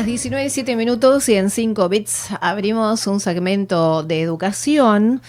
las 19 minutos y en 5 bits abrimos un segmento de educación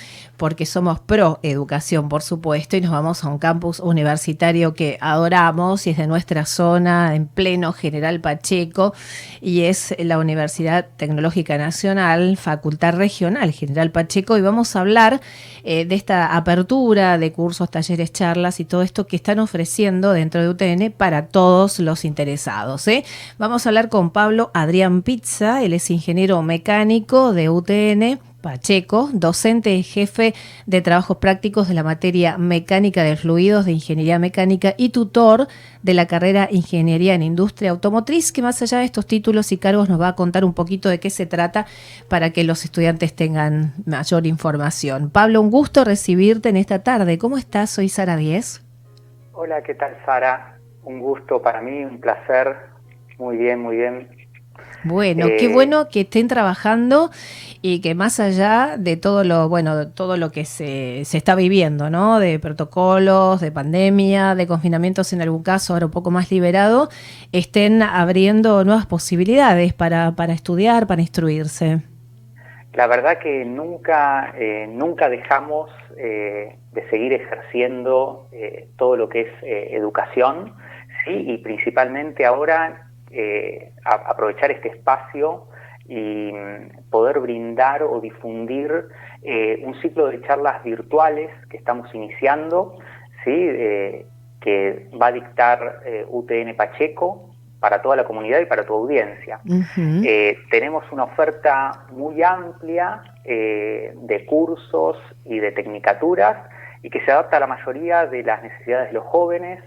porque somos pro educación, por supuesto, y nos vamos a un campus universitario que adoramos y es de nuestra zona, en pleno General Pacheco, y es la Universidad Tecnológica Nacional, Facultad Regional General Pacheco, y vamos a hablar eh, de esta apertura de cursos, talleres, charlas y todo esto que están ofreciendo dentro de UTN para todos los interesados. ¿eh? Vamos a hablar con Pablo Adrián Pizza, él es ingeniero mecánico de UTN Pacheco, docente jefe de trabajos prácticos de la materia mecánica de fluidos de ingeniería mecánica y tutor de la carrera Ingeniería en Industria Automotriz, que más allá de estos títulos y cargos nos va a contar un poquito de qué se trata para que los estudiantes tengan mayor información. Pablo, un gusto recibirte en esta tarde. ¿Cómo estás? Soy Sara Díez. Hola, ¿qué tal Sara? Un gusto para mí, un placer. Muy bien, muy bien. Bueno, qué eh, bueno que estén trabajando y que más allá de todo lo, bueno, todo lo que se, se está viviendo, ¿no? De protocolos, de pandemia, de confinamientos en algún caso, ahora un poco más liberado, estén abriendo nuevas posibilidades para, para estudiar, para instruirse. La verdad que nunca, eh, nunca dejamos eh, de seguir ejerciendo todo lo que es educación, sí, y principalmente ahora eh, aprovechar este espacio y mm, poder brindar o difundir eh, un ciclo de charlas virtuales que estamos iniciando, ¿sí? Eh, que va a dictar UTN Pacheco para toda la comunidad y para tu audiencia. tenemos una oferta muy amplia de cursos y de tecnicaturas y que se adapta a la mayoría de las necesidades de los jóvenes,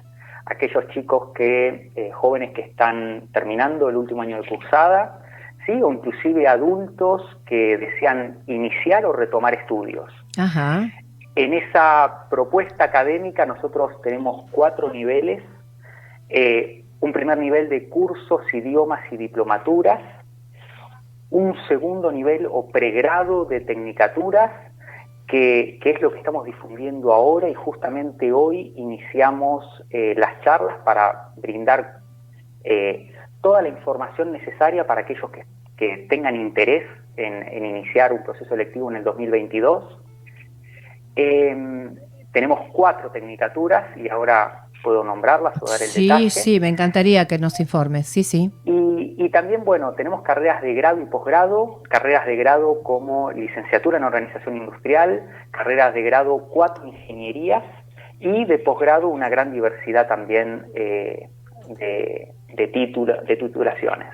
aquellos chicos que, eh, jóvenes que están terminando el último año de cursada, ¿sí? o inclusive adultos que desean iniciar o retomar estudios. En esa propuesta académica nosotros tenemos cuatro niveles. Eh, un primer nivel de cursos, idiomas y diplomaturas, un segundo nivel o pregrado de tecnicaturas que, es lo que estamos difundiendo ahora y justamente hoy iniciamos eh, las charlas para brindar eh, toda la información necesaria para aquellos que, tengan interés en, iniciar un proceso electivo en el 2022. Em, tenemos cuatro tecnicaturas y ahora puedo nombrarlas o dar el detalle. Sí, sí, me encantaría que nos informes, sí, sí. Y, también, bueno, tenemos carreras de grado y posgrado, carreras de grado como licenciatura en organización industrial, carreras de grado cuatro ingenierías y de posgrado una gran diversidad también eh, de, de, de titulaciones.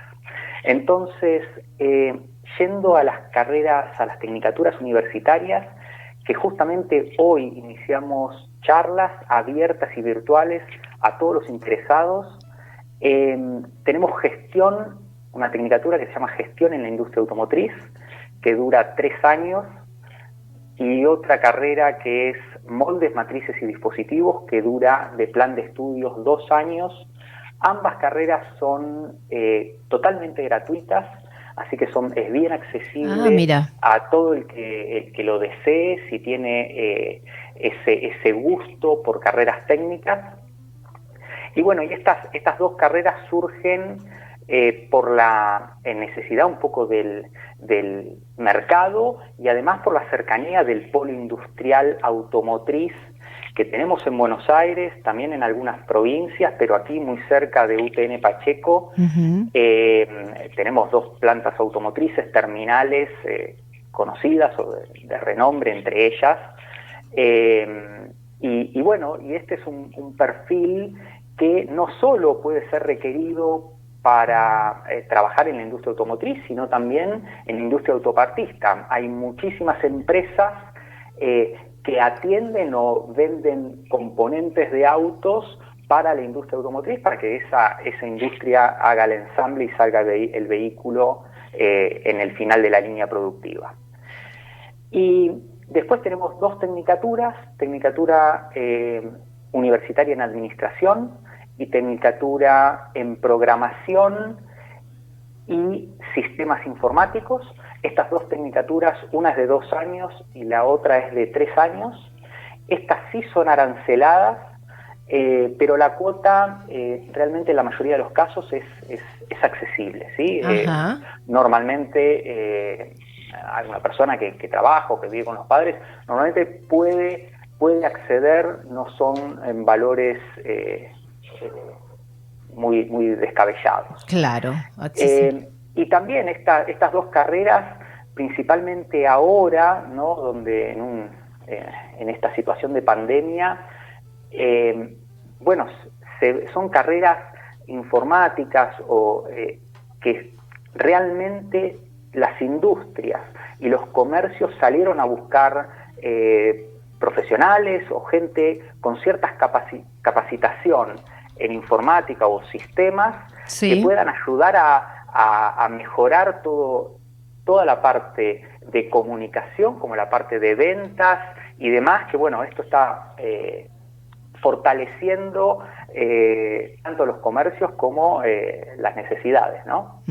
Entonces, eh, yendo a las carreras, a las tecnicaturas universitarias, que justamente hoy iniciamos charlas abiertas y virtuales a todos los interesados. Em, tenemos gestión, una tecnicatura que se llama gestión en la industria automotriz, que dura tres años, y otra carrera que es moldes, matrices y dispositivos, que dura de plan de estudios dos años. Ambas carreras son eh, totalmente gratuitas, así que son, es bien accesible ah, a todo el que, que, lo desee, si tiene eh, ese, ese gusto por carreras técnicas. Y bueno, y estas, estas dos carreras surgen eh, por la necesidad un poco del, del, mercado y además por la cercanía del polo industrial automotriz que tenemos en Buenos Aires, también en algunas provincias, pero aquí muy cerca de UTN Pacheco, eh, tenemos dos plantas automotrices terminales eh, conocidas o de, renombre entre ellas, y, bueno, y este es un, perfil que no solo puede ser requerido para eh, trabajar en la industria automotriz, sino también en la industria autopartista. Hay muchísimas empresas eh, que atienden o venden componentes de autos para la industria automotriz, para que esa, esa industria haga el ensamble y salga el vehículo en el final de la línea productiva. Y Después tenemos dos tecnicaturas, tecnicatura eh, universitaria en administración y tecnicatura en programación y sistemas informáticos. Estas dos tecnicaturas, una es de dos años y la otra es de tres años. Estas sí son aranceladas Eh, pero la cuota realmente en la mayoría de los casos es, es, accesible. ¿sí? normalmente alguna persona que, trabaja o que vive con los padres, normalmente puede, puede acceder, no son en valores muy, muy descabellados. Claro. Eh, y también estas dos carreras, principalmente ahora, ¿no? donde en, eh, en esta situación de pandemia, eh, bueno, son carreras informáticas o que realmente las industrias y los comercios salieron a buscar profesionales o gente con ciertas capacitación en informática o sistemas que puedan ayudar a, mejorar todo, toda la parte de comunicación, como la parte de ventas y demás, que bueno, esto está eh, fortaleciendo eh, tanto los comercios como eh, las necesidades, ¿no?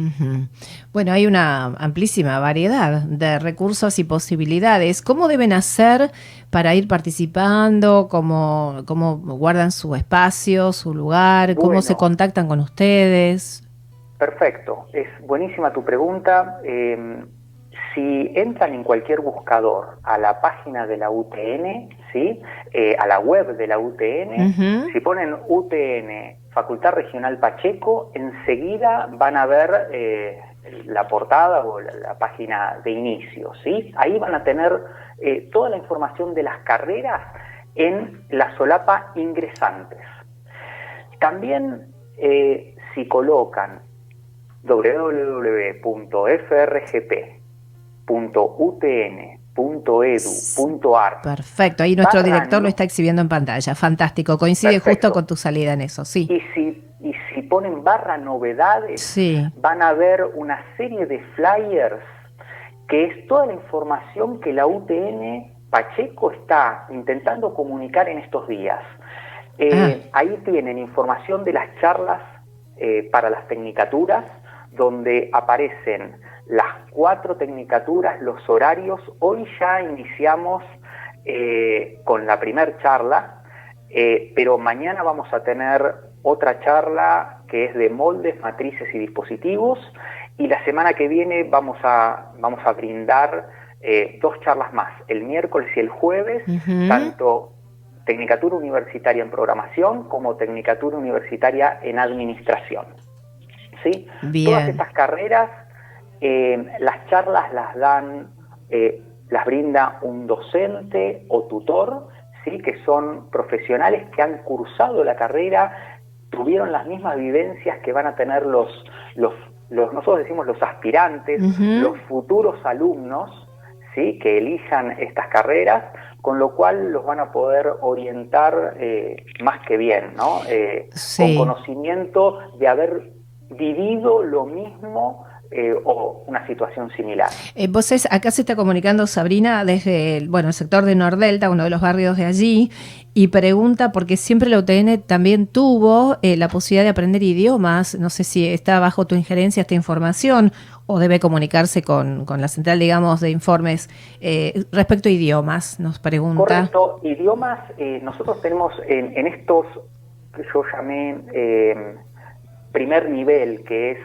Bueno, hay una amplísima variedad de recursos y posibilidades. ¿Cómo deben hacer para ir participando? ¿Cómo, cómo guardan su espacio, su lugar? ¿Cómo se contactan con ustedes? Perfecto, es buenísima tu pregunta. Em, si entran en cualquier buscador a la página de la UTN, ¿sí? Eh, a la web de la UTN, si ponen UTN Facultad Regional Pacheco, enseguida van a ver eh, la portada o la, página de inicio. ¿sí? Ahí van a tener eh, toda la información de las carreras en la solapa ingresantes. También si colocan www.frgp .utn.edu.ar. Perfecto, ahí nuestro director lo está exhibiendo en pantalla. Fantástico, coincide justo con tu salida en eso, sí. Y si, y si ponen barra novedades, van a ver una serie de flyers que es toda la información que la UTN Pacheco está intentando comunicar en estos días. Eh, ah. Ahí tienen información de las charlas eh, para las tecnicaturas, donde aparecen las cuatro tecnicaturas, los horarios. Hoy ya iniciamos eh, con la primer charla, eh, pero mañana vamos a tener otra charla que es de moldes, matrices y dispositivos. Y la semana que viene vamos a, vamos a brindar eh, dos charlas más, el miércoles y el jueves, tanto Tecnicatura Universitaria en Programación como Tecnicatura Universitaria en Administración. ¿Sí? Todas estas carreras eh, las charlas las dan, eh, las brinda un docente o tutor, ¿sí? que son profesionales que han cursado la carrera, tuvieron las mismas vivencias que van a tener los, los, nosotros decimos los aspirantes, los futuros alumnos, ¿sí? que elijan estas carreras, con lo cual los van a poder orientar eh, más que bien, ¿no? Con conocimiento de haber vivido lo mismo eh, o una situación similar. Eh, vos acá se está comunicando Sabrina desde el, bueno, el sector de Nordelta, uno de los barrios de allí, y pregunta porque siempre la UTN también tuvo eh, la posibilidad de aprender idiomas. No sé si está bajo tu injerencia esta información o debe comunicarse con, la central, digamos, de informes respecto a idiomas, nos pregunta. Correcto, idiomas, nosotros tenemos en, en estos que yo llamé primer nivel, que es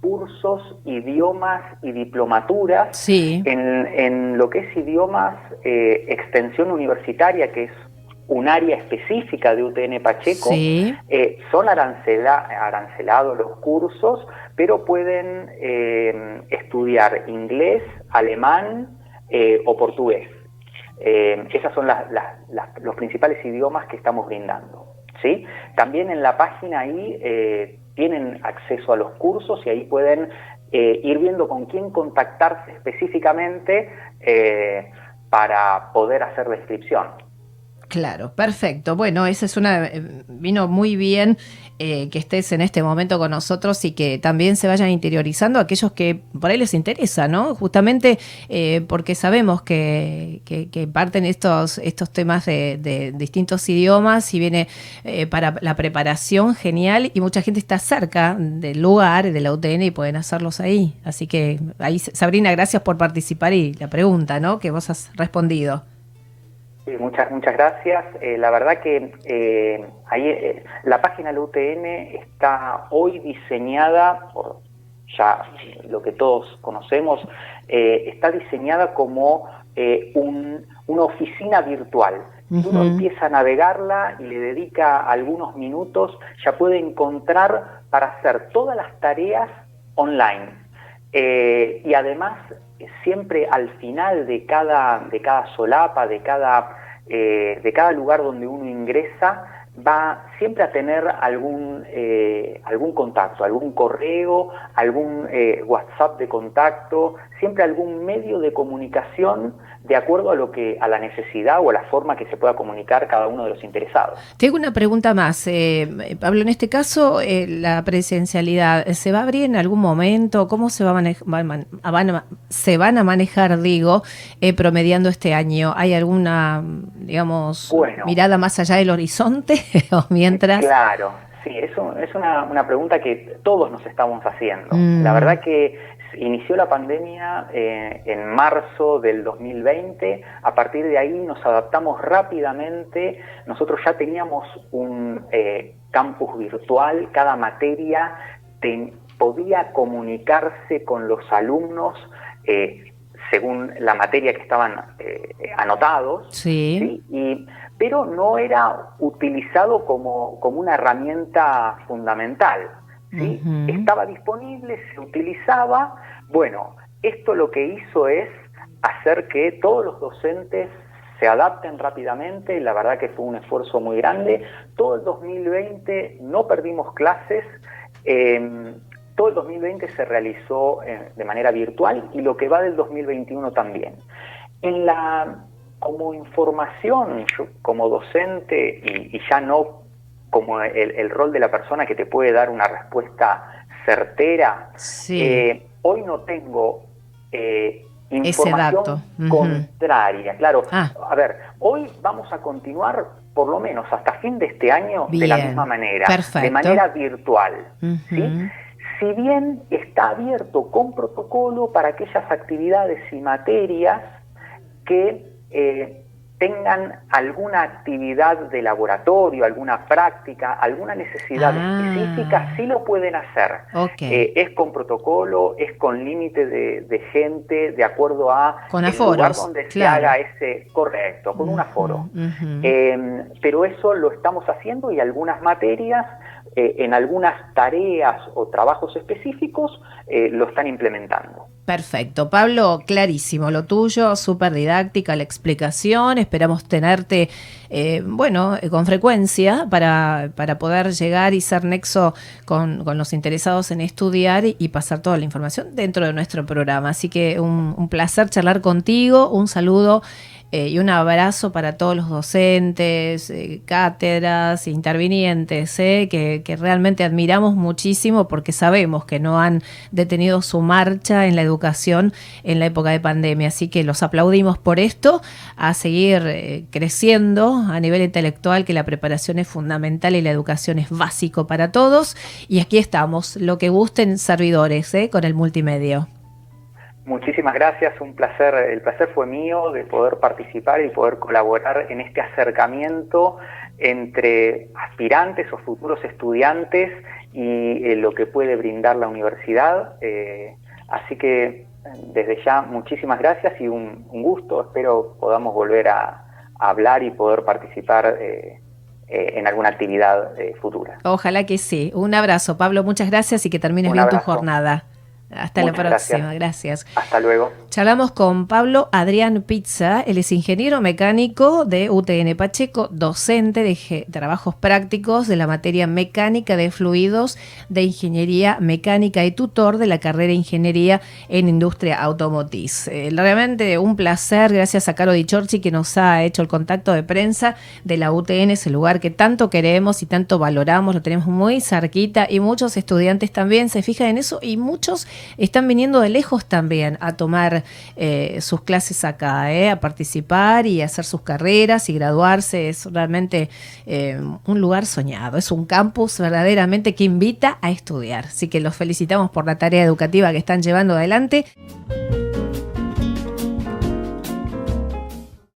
cursos, idiomas y diplomaturas en, lo que es idiomas, eh, extensión universitaria, que es un área específica de UTN Pacheco. Eh, son arancelados los cursos, pero pueden eh, estudiar inglés, alemán o portugués. esos son los principales idiomas que estamos brindando. ¿Sí? También en la página ahí tienen acceso a los cursos y ahí pueden eh, ir viendo con quién contactarse específicamente eh, para poder hacer la inscripción. Claro, perfecto. Bueno, esa es una. Eh, vino muy bien eh, que estés en este momento con nosotros y que también se vayan interiorizando aquellos que por ahí les interesa, ¿no? Justamente eh, porque sabemos que, parten estos, estos temas de, distintos idiomas y viene para la preparación genial y mucha gente está cerca del lugar, de la UTN y pueden hacerlos ahí. Así que ahí, Sabrina, gracias por participar y la pregunta, ¿no? Que vos has respondido. Muchas, muchas gracias. Eh, la verdad que eh, ahí, eh, la página de la UTN está hoy diseñada, por ya lo que todos conocemos, está diseñada como una oficina virtual. Si uno empieza a navegarla y le dedica algunos minutos, ya puede encontrar para hacer todas las tareas online. Y además siempre al final de cada, de cada solapa, de cada, eh, de cada lugar donde uno ingresa, va siempre a tener algún, eh, algún contacto, algún correo, algún eh, WhatsApp de contacto, siempre algún medio de comunicación de acuerdo a lo que a la necesidad o a la forma que se pueda comunicar cada uno de los interesados. Tengo una pregunta más, eh, Pablo. En este caso, eh, la presencialidad se va a abrir en algún momento. ¿Cómo se va a manejar? se van a manejar, digo, eh, promediando este año. ¿Hay alguna, digamos, mirada más allá del horizonte o mientras? Claro. Sí, eso es una, una pregunta que todos nos estamos haciendo. Mm. La verdad que inició la pandemia eh, en marzo del 2020, a partir de ahí nos adaptamos rápidamente, nosotros ya teníamos un eh, campus virtual, cada materia podía comunicarse con los alumnos eh, según la materia que estaban anotados, sí. Y, pero no era utilizado como, como una herramienta fundamental. Estaba disponible, se utilizaba. Bueno, esto lo que hizo es hacer que todos los docentes se adapten rápidamente, la verdad que fue un esfuerzo muy grande. Todo el 2020 no perdimos clases, em, todo el 2020 se realizó eh, de manera virtual y lo que va del 2021 también. En la, como información, como docente y ya no como el, rol de la persona que te puede dar una respuesta certera. Eh, hoy no tengo eh, información contraria. Claro, ah. a ver, hoy vamos a continuar por lo menos hasta fin de este año de la misma manera, de manera virtual. Si bien está abierto con protocolo para aquellas actividades y materias que eh, tengan alguna actividad de laboratorio, alguna práctica, alguna necesidad ah. específica, sí lo pueden hacer. Eh, es con protocolo, es con límite de, gente, de acuerdo a con el lugar donde se haga ese correcto, con un aforo. Em, pero eso lo estamos haciendo y algunas materias eh, en algunas tareas o trabajos específicos eh, lo están implementando. Perfecto. Pablo, clarísimo lo tuyo, súper didáctica la explicación. Esperamos tenerte, eh, bueno, con frecuencia para, para, poder llegar y ser nexo con, los interesados en estudiar y, pasar toda la información dentro de nuestro programa. Así que un placer charlar contigo. Un saludo eh, y un abrazo para todos los docentes, eh, cátedras, intervinientes, eh, que, que, realmente admiramos muchísimo porque sabemos que no han detenido su marcha en la educación en la época de pandemia. Así que los aplaudimos por esto, a seguir creciendo a nivel intelectual, que la preparación es fundamental y la educación es básico para todos. Y aquí estamos, lo que gusten servidores, con el multimedio. Muchísimas gracias, un placer, el placer fue mío de poder participar y poder colaborar en este acercamiento entre aspirantes o futuros estudiantes y eh, lo que puede brindar la universidad. Eh, así que desde ya muchísimas gracias y un, gusto, espero podamos volver a, hablar y poder participar. Eh, en alguna actividad futura. Ojalá que sí. Un abrazo, Pablo. Muchas gracias y que termines bien tu jornada. Hasta la próxima, gracias. Hasta luego. Charlamos con Pablo Adrián Pizza, él es ingeniero mecánico de UTN Pacheco, docente de trabajos prácticos de la materia mecánica de fluidos de ingeniería mecánica y tutor de la carrera Ingeniería en Industria Automotriz. Eh, realmente un placer, gracias a Caro Di Chorchi que nos ha hecho el contacto de prensa de la UTN, ese lugar que tanto queremos y tanto valoramos, lo tenemos muy cerquita y muchos estudiantes también se fijan en eso y muchos están viniendo de lejos también a tomar eh, sus clases acá, eh, a participar y hacer sus carreras y graduarse. Es realmente eh, un lugar soñado, es un campus verdaderamente que invita a estudiar. Así que los felicitamos por la tarea educativa que están llevando adelante.